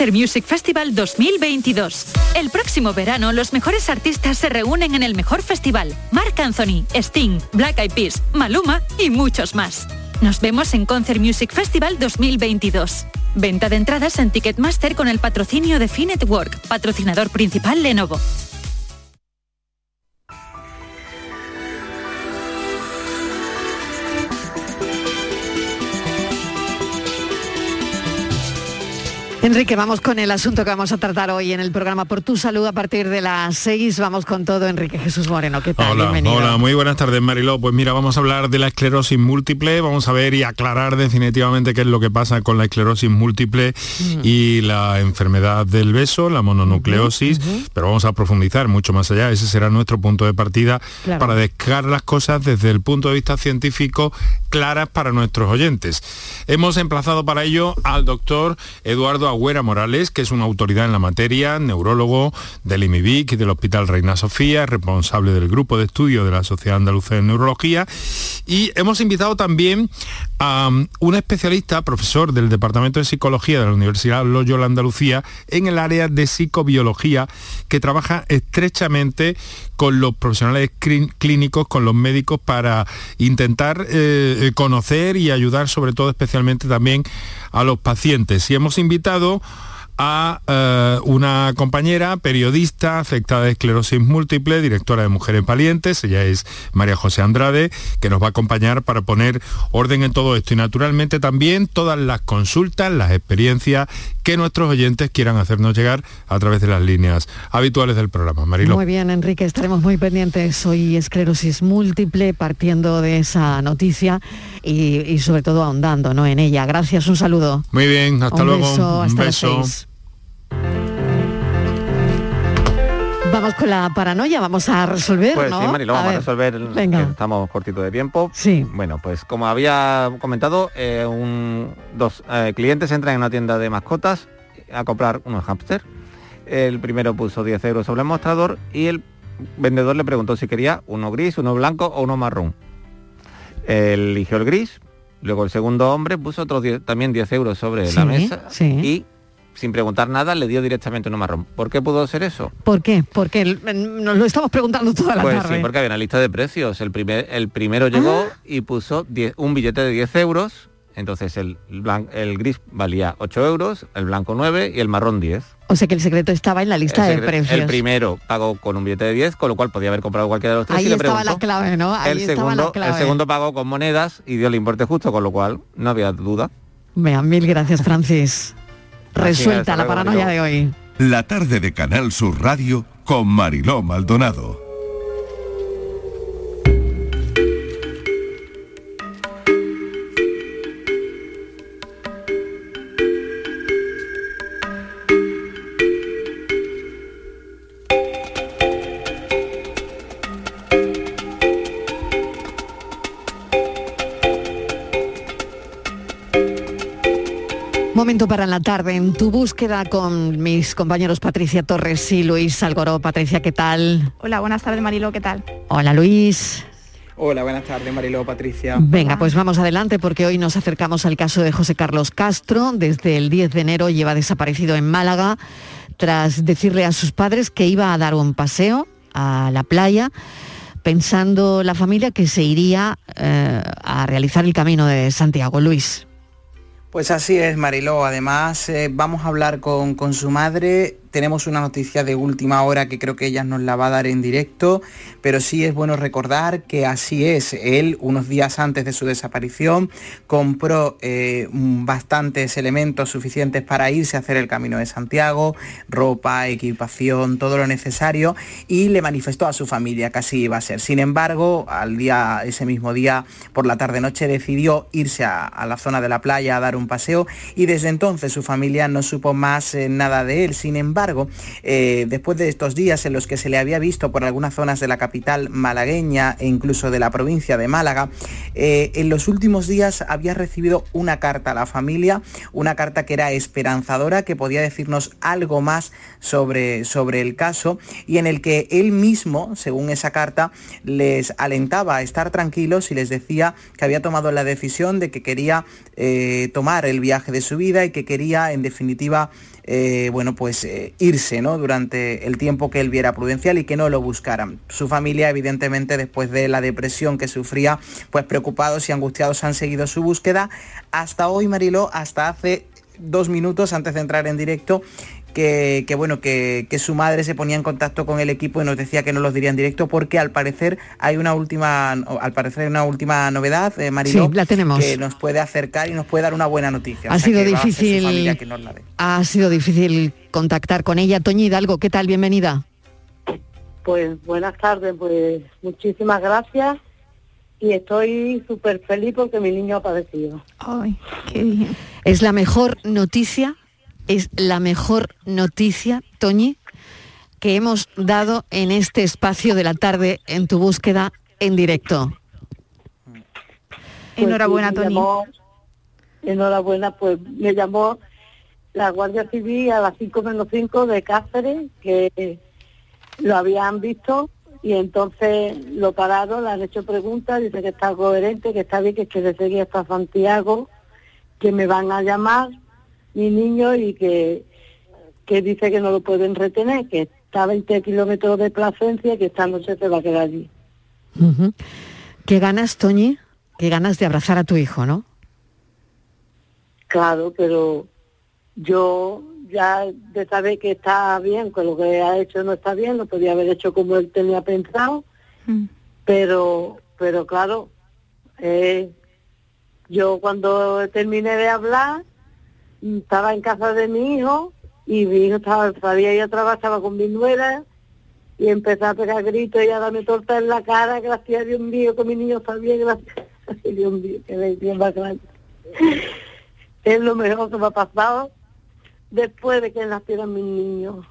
Concert Music Festival 2022. El próximo verano los mejores artistas se reúnen en el mejor festival. Marc Anthony, Sting, Black Eyed Peas, Maluma y muchos más. Nos vemos en Concert Music Festival 2022. Venta de entradas en Ticketmaster con el patrocinio de Finetwork, patrocinador principal Lenovo. Enrique, vamos con el asunto que vamos a tratar hoy en el programa Por tu Salud a partir de las 6. Vamos con todo, Enrique Jesús Moreno. ¿Qué tal? Hola, Bienvenido. hola, muy buenas tardes Mariló. Pues mira, vamos a hablar de la esclerosis múltiple, vamos a ver y aclarar definitivamente qué es lo que pasa con la esclerosis múltiple y la enfermedad del beso, la mononucleosis, pero vamos a profundizar mucho más allá, ese será nuestro punto de partida Claro. para descar las cosas desde el punto de vista científico claras para nuestros oyentes. Hemos emplazado para ello al doctor Eduardo Agüera Morales, que es una autoridad en la materia, neurólogo del IMIBIC y del Hospital Reina Sofía, responsable del grupo de estudio de la Sociedad Andaluza de Neurología. Y hemos invitado también a um, un especialista, profesor del Departamento de Psicología de la Universidad Loyola Andalucía, en el área de psicobiología, que trabaja estrechamente con los profesionales clí- clínicos, con los médicos, para intentar eh, eh, conocer y ayudar sobre todo especialmente también a los pacientes. Y hemos invitado Estado a eh, una compañera periodista afectada de esclerosis múltiple, directora de Mujeres Valientes, ella es María José Andrade, que nos va a acompañar para poner orden en todo esto y naturalmente también todas las consultas, las experiencias que nuestros oyentes quieran hacernos llegar a través de las líneas habituales del programa. Marilo. Muy bien, Enrique, estaremos muy pendientes hoy esclerosis múltiple, partiendo de esa noticia y, y sobre todo ahondando ¿no? en ella. Gracias, un saludo. Muy bien, hasta Un luego. beso, un hasta las beso. seis. Vamos con la paranoia, vamos a resolver, Pues ¿no? sí, Marilo, vamos a, ver, resolver, venga. que estamos cortitos de tiempo. Sí. Bueno, pues como había comentado, eh, un- dos eh, clientes entran en una tienda de mascotas a comprar unos hámster. El primero puso 10 euros sobre el mostrador y el vendedor le preguntó si quería uno gris, uno blanco o uno marrón. Él eligió el gris, luego el segundo hombre puso otros 10 también 10 euros sobre Sí, la mesa sí. y sin preguntar nada le dio directamente uno marrón. ¿Por qué pudo ser eso? ¿Por qué? Porque el- nos lo estamos preguntando toda la Pues tarde. sí, porque había una lista de precios. El, primer, el primero llegó y puso 10 un billete de 10 euros. Entonces el, blan- el gris valía 8 euros, el blanco 9 y el marrón 10. O sea que el secreto estaba en la lista el, de precios. el primero pagó con un billete de 10, con lo cual podía haber comprado cualquiera de los tres Ahí y le estaba preguntó. la clave, ¿no? Ahí el, estaba segundo, la clave. el segundo pagó con monedas y dio el importe justo, con lo cual no había duda. Vean, mil gracias, Francis. Resuelta la paranoia de hoy. La tarde de Canal Sur Radio con Mariló Maldonado. Momento para la tarde en tu búsqueda con mis compañeros Patricia Torres y Luis Algoró. Patricia, ¿qué tal? Hola, buenas tardes Marilo, ¿qué tal? Hola Luis. Hola, buenas tardes, Mariló, Patricia. Venga, pues vamos adelante porque hoy nos acercamos al caso de José Carlos Castro. Desde el 10 de enero lleva desaparecido en Málaga tras decirle a sus padres que iba a dar un paseo a la playa pensando la familia que se iría eh, a realizar el camino de Santiago. Luis. Pues así es, Mariló. Además, eh, vamos a hablar con, con su madre tenemos una noticia de última hora que creo que ella nos la va a dar en directo, pero sí es bueno recordar que así es. Él, unos días antes de su desaparición, compró eh, bastantes elementos suficientes para irse a hacer el Camino de Santiago, ropa, equipación, todo lo necesario, y le manifestó a su familia que así iba a ser. Sin embargo, al día, ese mismo día, por la tarde-noche, decidió irse a, la zona de la playa a dar un paseo y desde entonces su familia no supo más eh, nada de él. Sin embargo, eh, después de estos días en los que se le había visto por algunas zonas de la capital malagueña e incluso de la provincia de Málaga, eh, en los últimos días había recibido una carta a la familia, una carta que era esperanzadora, que podía decirnos algo más sobre, sobre el caso y en el que él mismo, según esa carta, les alentaba a estar tranquilos y les decía que había tomado la decisión de que quería eh, tomar el viaje de su vida y que quería, en definitiva, eh, bueno, pues eh, irse ¿no? durante el tiempo que él viera prudencial y que no lo buscaran. Su familia, evidentemente, después de la depresión que sufría, pues preocupados y angustiados han seguido su búsqueda. Hasta hoy, Mariló, hasta hace dos minutos antes de entrar en directo, que, bueno, que, su madre se ponía en contacto con el equipo y nos decía que no los diría en directo porque al parecer hay una última, al parecer una última novedad, eh, Mariló, la tenemos. que nos puede acercar y nos puede dar una buena noticia. Ha sido difícil, ha sido difícil contactar con ella. Toñi Hidalgo, ¿qué tal? Bienvenida. Pues buenas tardes, pues muchísimas gracias y estoy súper feliz porque mi niño ha padecido. Ay, qué bien. Es la mejor noticia es la mejor noticia, Toñi, que hemos dado en este espacio de la tarde en tu búsqueda en directo. Pues enhorabuena, Toñi. enhorabuena, pues me llamó la Guardia Civil a las 5 menos 5 de Cáceres, que lo habían visto y entonces lo pararon, le han hecho preguntas, dice que está coherente, que está bien, que quiere seguir hasta Santiago, que me van a llamar mi niño y que, que dice que no lo pueden retener, que está a 20 kilómetros de Plasencia y que esta noche se va a quedar allí. ¿Qué ganas, Toñi? ¿Qué ganas de abrazar a tu hijo, no? Claro, pero yo ya de saber que está bien, que lo que ha hecho no está bien, lo podía haber hecho como él tenía pensado, mm. pero pero claro, eh, yo cuando terminé de hablar, estaba en casa de mi hijo y mi hijo estaba, sabía ir a trabajar, estaba con mi nuera y empezó a pegar gritos y a darme torta en la cara, gracias a Dios mío, que mi niño está bien, gracias a Dios mío, que bien más grande. es lo mejor que me ha pasado después de que nacieran mis niños.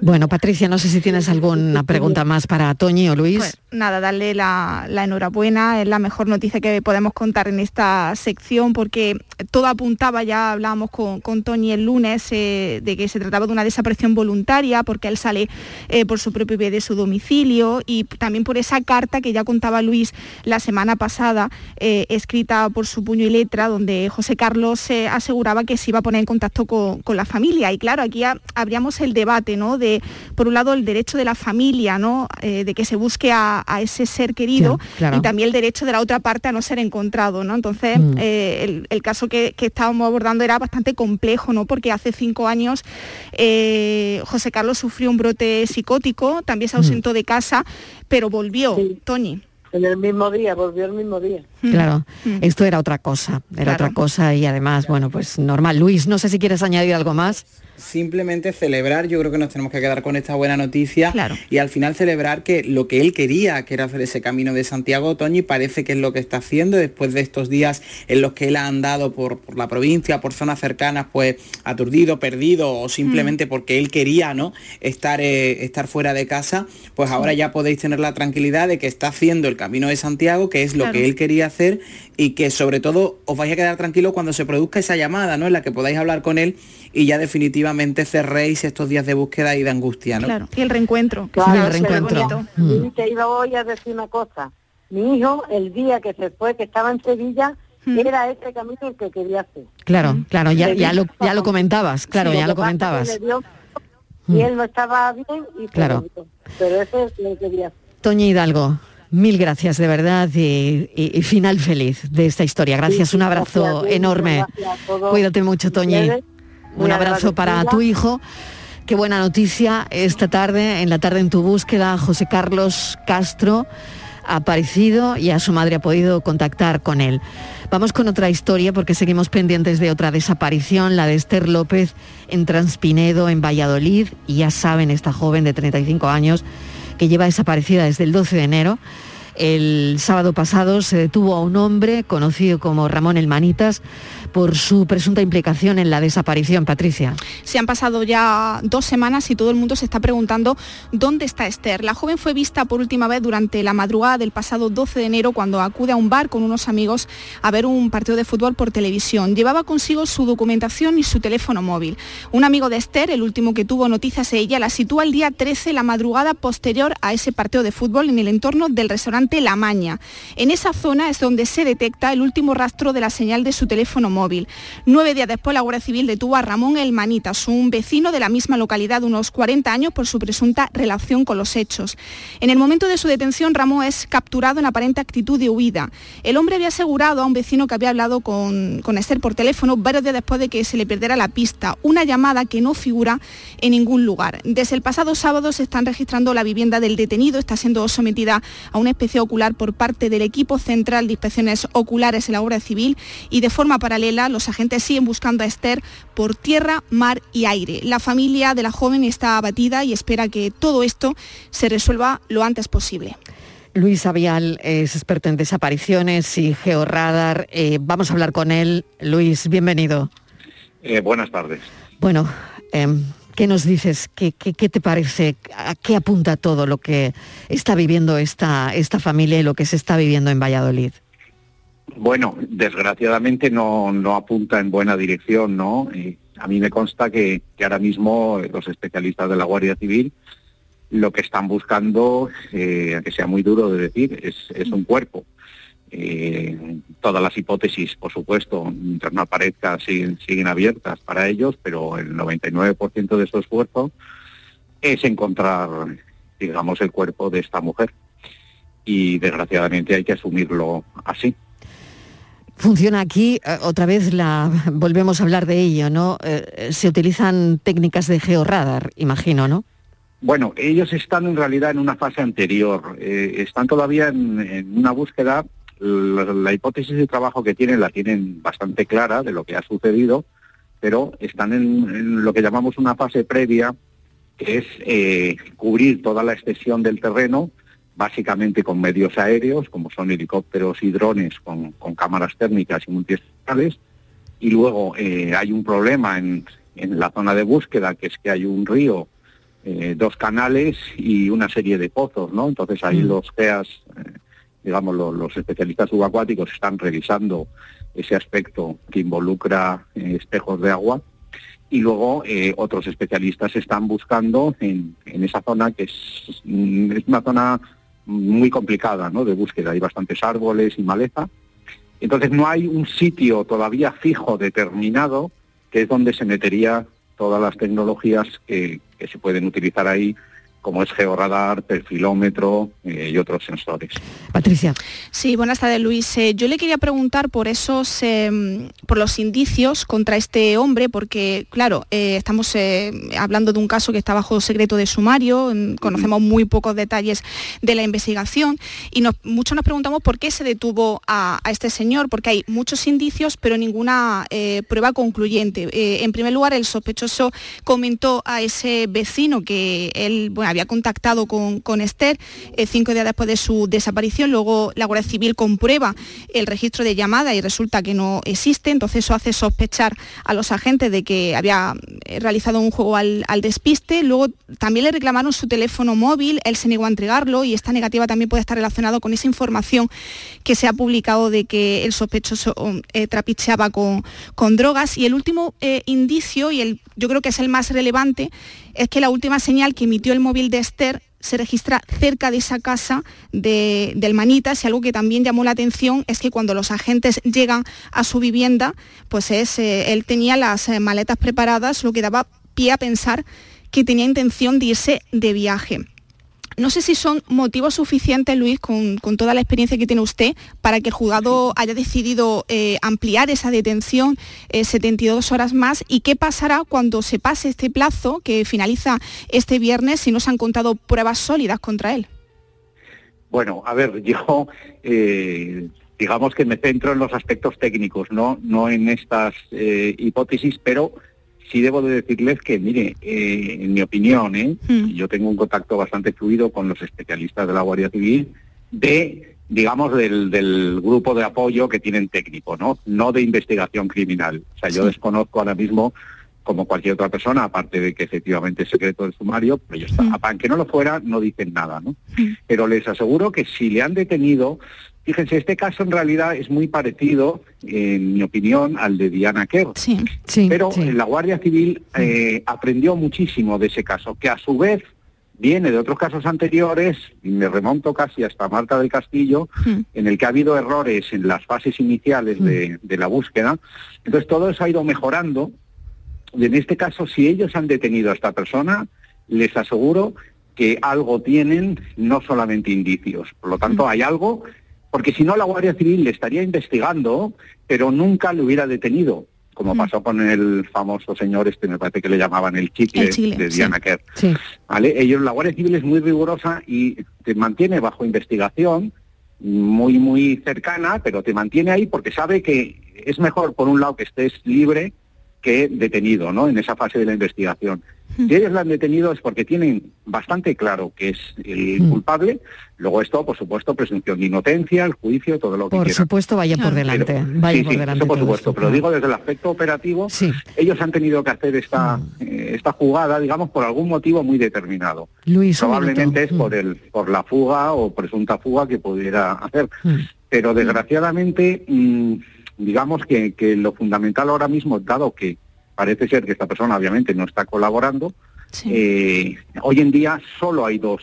bueno, Patricia, no sé si tienes alguna pregunta más para Toñi o Luis. Pues, nada, darle la, enhorabuena, es la mejor noticia que podemos contar en esta sección porque todo apuntaba, ya hablábamos con, con Toñi el lunes, eh, de que se trataba de una desaparición voluntaria porque él sale eh, por su propio pie de su domicilio y también por esa carta que ya contaba Luis la semana pasada, eh, escrita por su puño y letra, donde José Carlos se aseguraba que se iba a poner en contacto con, con la familia. Y claro, aquí habríamos el debate, ¿no? De, por un lado, el derecho de la familia, ¿no? Eh, de que se busque a, ese ser querido y también el derecho de la otra parte a no ser encontrado, ¿no? Entonces, mm. eh, el, caso que, estábamos abordando era bastante complejo, ¿no? Porque hace cinco años eh, José Carlos sufrió un brote psicótico, también se mm. ausentó de casa, pero volvió, Tony. En el mismo día, volvió el mismo día. Mm. Claro, mm. esto era otra cosa, era otra cosa y además, bueno, pues normal. Luis, no sé si quieres añadir algo más simplemente celebrar, yo creo que nos tenemos que quedar con esta buena noticia y al final celebrar que lo que él quería, que era hacer ese camino de Santiago Toñi, parece que es lo que está haciendo después de estos días en los que él ha andado por, la provincia, por zonas cercanas, pues aturdido, perdido o simplemente mm. porque él quería ¿no? estar, eh, estar fuera de casa, pues ahora ya podéis tener la tranquilidad de que está haciendo el camino de Santiago, que es lo que él quería hacer y que sobre todo os vais a quedar tranquilos cuando se produzca esa llamada, ¿no? En la que podáis hablar con él y ya definitivamente cerréis estos días de búsqueda y de angustia, ¿no? Claro, y el reencuentro. Claro, el reencuentro. Mm. te iba hoy a decir una cosa. Mi hijo, el día que se fue, que estaba en Sevilla, era ese camino el que quería hacer. Claro, claro, ya, ya, lo, ya lo comentabas, claro, Sí, ya lo comentabas. dio- Mm. Y él no estaba bien y Claro. dio. Pero eso es lo que quería hacer. Toña Hidalgo, mil gracias de verdad y, y- y final feliz de esta historia. Gracias, Sí, un abrazo gracias, enorme. gracias Cuídate mucho, Toñi. Un abrazo para tu hijo. Qué buena noticia esta tarde, en la tarde en tu búsqueda, José Carlos Castro ha aparecido y a su madre ha podido contactar con él. Vamos con otra historia porque seguimos pendientes de otra desaparición, la de Esther López en Transpinedo, en Valladolid. Y ya saben, esta joven de 35 años que lleva desaparecida desde el 12 de enero. El sábado pasado se detuvo a un hombre conocido como Ramón El Manitas por su presunta implicación en la desaparición. Patricia. Se han pasado ya dos semanas y todo el mundo se está preguntando dónde está Esther. La joven fue vista por última vez durante la madrugada del pasado 12 de enero cuando acude a un bar con unos amigos a ver un partido de fútbol por televisión. Llevaba consigo su documentación y su teléfono móvil. Un amigo de Esther, el último que tuvo noticias de ella, la sitúa el día 13, la madrugada posterior a ese partido de fútbol en el entorno del restaurante La Maña. En esa zona es donde se detecta el último rastro de la señal de su teléfono móvil. Nueve días después, la Guardia Civil detuvo a Ramón El Manitas, un vecino de la misma localidad de unos 40 años por su presunta relación con los hechos. En el momento de su detención, Ramón es capturado en aparente actitud de huida. El hombre había asegurado a un vecino que había hablado con, con Esther por teléfono varios días después de que se le perdiera la pista, una llamada que no figura en ningún lugar. Desde el pasado sábado se están registrando la vivienda del detenido, está siendo sometida a una ocular por parte del equipo central de inspecciones oculares en la Guardia Civil y de forma paralela los agentes siguen buscando a Esther por tierra, mar y aire. La familia de la joven está abatida y espera que todo esto se resuelva lo antes posible. Luis Avial es experto en desapariciones y georradar. Eh, vamos a hablar con él. Luis, bienvenido. Eh, buenas tardes. Bueno, em, ¿qué nos dices? ¿Qué, te parece? ¿A qué apunta todo lo que está viviendo esta, esta familia y lo que se está viviendo en Valladolid? Bueno, desgraciadamente no, no apunta en buena dirección, ¿no? Eh, a mí me consta que, que ahora mismo eh, los especialistas de la Guardia Civil lo que están buscando, eh, que sea muy duro de decir, es, es un cuerpo. Eh, todas las hipótesis, por supuesto, mientras no aparezca, siguen, siguen abiertas para ellos, pero el 99% de su esfuerzo es encontrar, digamos, el cuerpo de esta mujer. Y desgraciadamente hay que asumirlo así. Funciona aquí, eh, otra vez la volvemos a hablar de ello, ¿no? Eh, se utilizan técnicas de georradar, imagino, ¿no? Bueno, ellos están en realidad en una fase anterior, eh, están todavía en, en una búsqueda, la, la hipótesis de trabajo que tienen la tienen bastante clara de lo que ha sucedido, pero están en, en lo que llamamos una fase previa, que es eh, cubrir toda la extensión del terreno, básicamente con medios aéreos, como son helicópteros y drones con, con cámaras térmicas y multiespectrales, y luego eh, hay un problema en, en la zona de búsqueda, que es que hay un río eh, dos canales y una serie de pozos, ¿no? Entonces ahí Mm. los GEAS, eh, digamos, lo- los, especialistas subacuáticos están revisando ese aspecto que involucra eh, espejos de agua y luego eh, otros especialistas están buscando en, en esa zona que es, mm, es una zona muy complicada, ¿no? De búsqueda, hay bastantes árboles y maleza. Entonces no hay un sitio todavía fijo, determinado, que es donde se metería todas las tecnologías que se pueden utilizar ahí, como es georradar, perfilómetro eh, y otros sensores. Patricia. Sí, buenas tardes Luis. Eh, yo le quería preguntar por esos, eh, por los indicios contra este hombre, porque claro, eh, estamos eh, hablando de un caso que está bajo secreto de sumario, conocemos muy pocos detalles de la investigación y nos- muchos nos preguntamos por qué se detuvo a, a este señor, porque hay muchos indicios pero ninguna eh, prueba concluyente. Eh, en primer lugar, el sospechoso comentó a ese vecino que él bueno, había contactado con, con Esther eh, cinco días después de su desaparición. Luego la Guardia Civil comprueba el registro de llamada y resulta que no existe. Entonces eso hace sospechar a los agentes de que había eh, realizado un juego al, al despiste. Luego también le reclamaron su teléfono móvil. Él se negó a entregarlo y esta negativa también puede estar relacionado con esa información que se ha publicado de que el sospechoso eh, trapicheaba con, con drogas. Y el último indicio, y el, yo creo que es el más relevante, es que la última señal que emitió el móvil de Esther se registra cerca de esa casa de, del Manitas y algo que también llamó la atención es que cuando los agentes llegan a su vivienda, pues es, eh, él tenía las eh, maletas preparadas, lo que daba pie a pensar que tenía intención de irse de viaje. No sé si son motivos suficientes, Luis, con, toda la experiencia que tiene usted, para que el juzgado haya decidido eh, ampliar esa detención 72 horas más y qué pasará cuando se pase este plazo que finaliza este viernes si no se han contado pruebas sólidas contra él. Bueno, a ver, yo eh, digamos que me centro en los aspectos técnicos, no, no en estas eh, hipótesis, pero sí debo de decirles que, mire, eh, en mi opinión, hmm. yo tengo un contacto bastante fluido con los especialistas de la Guardia Civil, de, digamos, del, grupo de apoyo que tienen técnico, ¿no? No de investigación criminal. O sea, yo desconozco ahora mismo como cualquier otra persona, aparte de que efectivamente es secreto del sumario, pero ellos, mm. aunque no lo fuera, no dicen nada, ¿no? Mm. Pero les aseguro que si le han detenido, fíjense, este caso en realidad es muy parecido, en mi opinión, al de Diana Kerr. Sí, sí, pero la Guardia Civil eh, aprendió muchísimo de ese caso, que a su vez viene de otros casos anteriores, y me remonto casi hasta Marta del Castillo, en el que ha habido errores en las fases iniciales de, de la búsqueda. Entonces todo eso ha ido mejorando en este caso, si ellos han detenido a esta persona, les aseguro que algo tienen, no solamente indicios. Por lo tanto, mm. hay algo, porque si no la Guardia Civil le estaría investigando, pero nunca le hubiera detenido, como mm. pasó con el famoso señor este, me parece que le llamaban el chicle, de Diana Kerr. ¿Vale? Ellos, la Guardia Civil es muy rigurosa y te mantiene bajo investigación, muy, muy cercana, pero te mantiene ahí porque sabe que es mejor, por un lado, que estés libre que detenido ¿no? en esa fase de la investigación. Si ellos la han detenido es porque tienen bastante claro que es el culpable. Luego esto, por supuesto, presunción de inocencia, el juicio, todo lo que Por supuesto, vaya por delante. vaya por delante eso por supuesto. pero digo desde el aspecto operativo, ellos han tenido que hacer esta, eh, esta jugada, digamos, por algún motivo muy determinado. Luis, Probablemente es por, el, por la fuga o presunta fuga que pudiera hacer. Pero desgraciadamente... Mm, digamos que, lo fundamental ahora mismo, dado que parece ser que esta persona obviamente no está colaborando, eh, hoy en día solo hay dos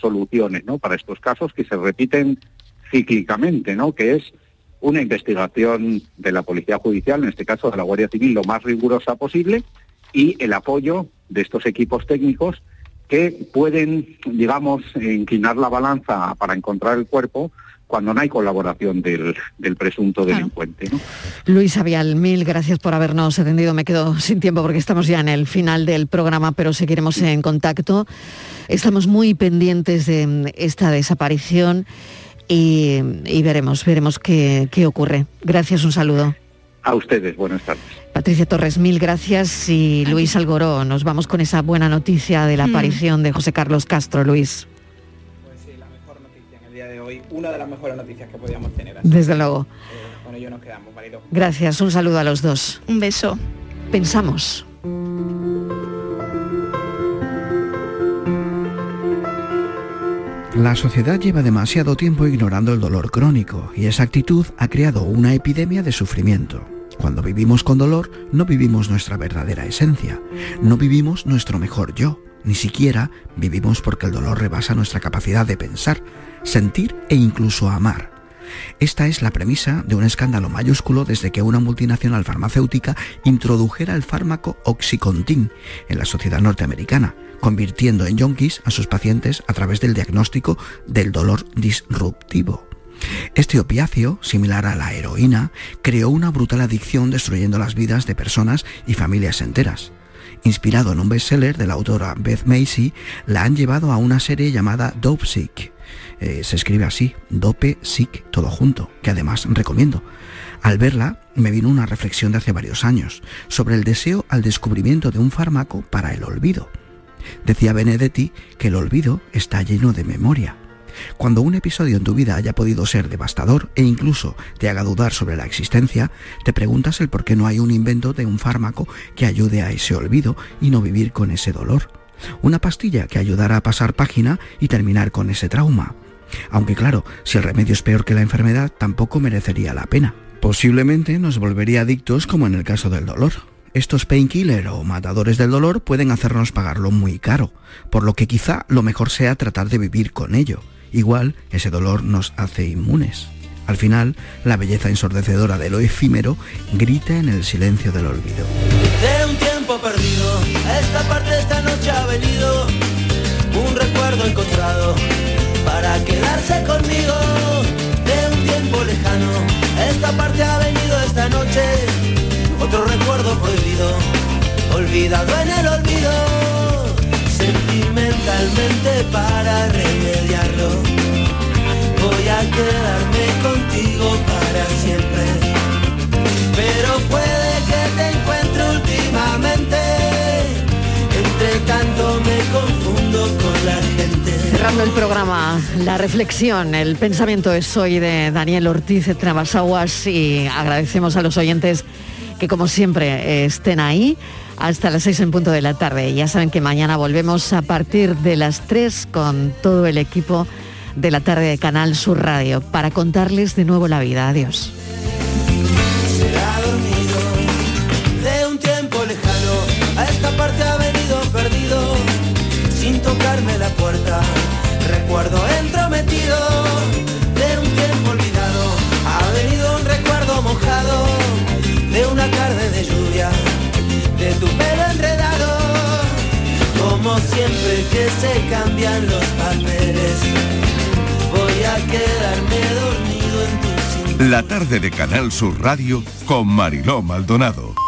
soluciones ¿no? para estos casos que se repiten cíclicamente, ¿no? que es una investigación de la Policía Judicial, en este caso de la Guardia Civil, lo más rigurosa posible, y el apoyo de estos equipos técnicos que pueden, digamos, inclinar la balanza para encontrar el cuerpo cuando no hay colaboración del, presunto delincuente. Luis Avial, mil gracias por habernos atendido. Me quedo sin tiempo porque estamos ya en el final del programa, pero seguiremos en contacto. Estamos muy pendientes de esta desaparición y, veremos, veremos qué, ocurre. Gracias, un saludo. A ustedes, buenas tardes. Patricia Torres, mil gracias y Luis Algoró, nos vamos con esa buena noticia de la mm. aparición de José Carlos Castro, Luis una de las mejores noticias que podíamos tener. Desde luego. Eh, con ello nos quedamos, Marilo. Gracias, un saludo a los dos. Un beso. Pensamos. La sociedad lleva demasiado tiempo ignorando el dolor crónico y esa actitud ha creado una epidemia de sufrimiento. Cuando vivimos con dolor, no vivimos nuestra verdadera esencia, no vivimos nuestro mejor yo, ni siquiera vivimos porque el dolor rebasa nuestra capacidad de pensar, sentir e incluso amar. Esta es la premisa de un escándalo mayúsculo desde que una multinacional farmacéutica introdujera el fármaco Oxycontin en la sociedad norteamericana, convirtiendo en yonkis a sus pacientes a través del diagnóstico del dolor disruptivo. Este opiáceo, similar a la heroína, creó una brutal adicción destruyendo las vidas de personas y familias enteras inspirado en un bestseller de la autora Beth Macy, la han llevado a una serie llamada Dope Sick. Eh, se escribe así, Dope Sick, todo junto, que además recomiendo. Al verla, me vino una reflexión de hace varios años sobre el deseo al descubrimiento de un fármaco para el olvido. Decía Benedetti que el olvido está lleno de memoria cuando un episodio en tu vida haya podido ser devastador e incluso te haga dudar sobre la existencia, te preguntas el por qué no hay un invento de un fármaco que ayude a ese olvido y no vivir con ese dolor. Una pastilla que ayudara a pasar página y terminar con ese trauma. Aunque claro, si el remedio es peor que la enfermedad, tampoco merecería la pena. Posiblemente nos volvería adictos como en el caso del dolor. Estos painkiller o matadores del dolor pueden hacernos pagarlo muy caro, por lo que quizá lo mejor sea tratar de vivir con ello. Igual ese dolor nos hace inmunes. Al final, la belleza ensordecedora de lo efímero grita en el silencio del olvido. Para quedarse conmigo. De un tiempo lejano, esta parte ha venido esta noche otro recuerdo prohibido, olvidado en el olvido, sentimentalmente para remediarlo. Voy a quedarme contigo para siempre, pero puede Cerrando el programa, la reflexión, el pensamiento es hoy de Daniel Ortiz de Trabasaguas y agradecemos a los oyentes que como siempre estén ahí hasta las seis en punto de la tarde. Ya saben que mañana volvemos a partir de las 3 con todo el equipo de la tarde de Canal Sur Radio para contarles de nuevo la vida. Adiós. Recuerdo entrometido de un tiempo olvidado, ha venido un recuerdo mojado de una tarde de lluvia, de tu pelo enredado, como siempre que se cambian los papeles, voy a quedarme dormido en tu La tarde de Canal Sur Radio con Mariló Maldonado.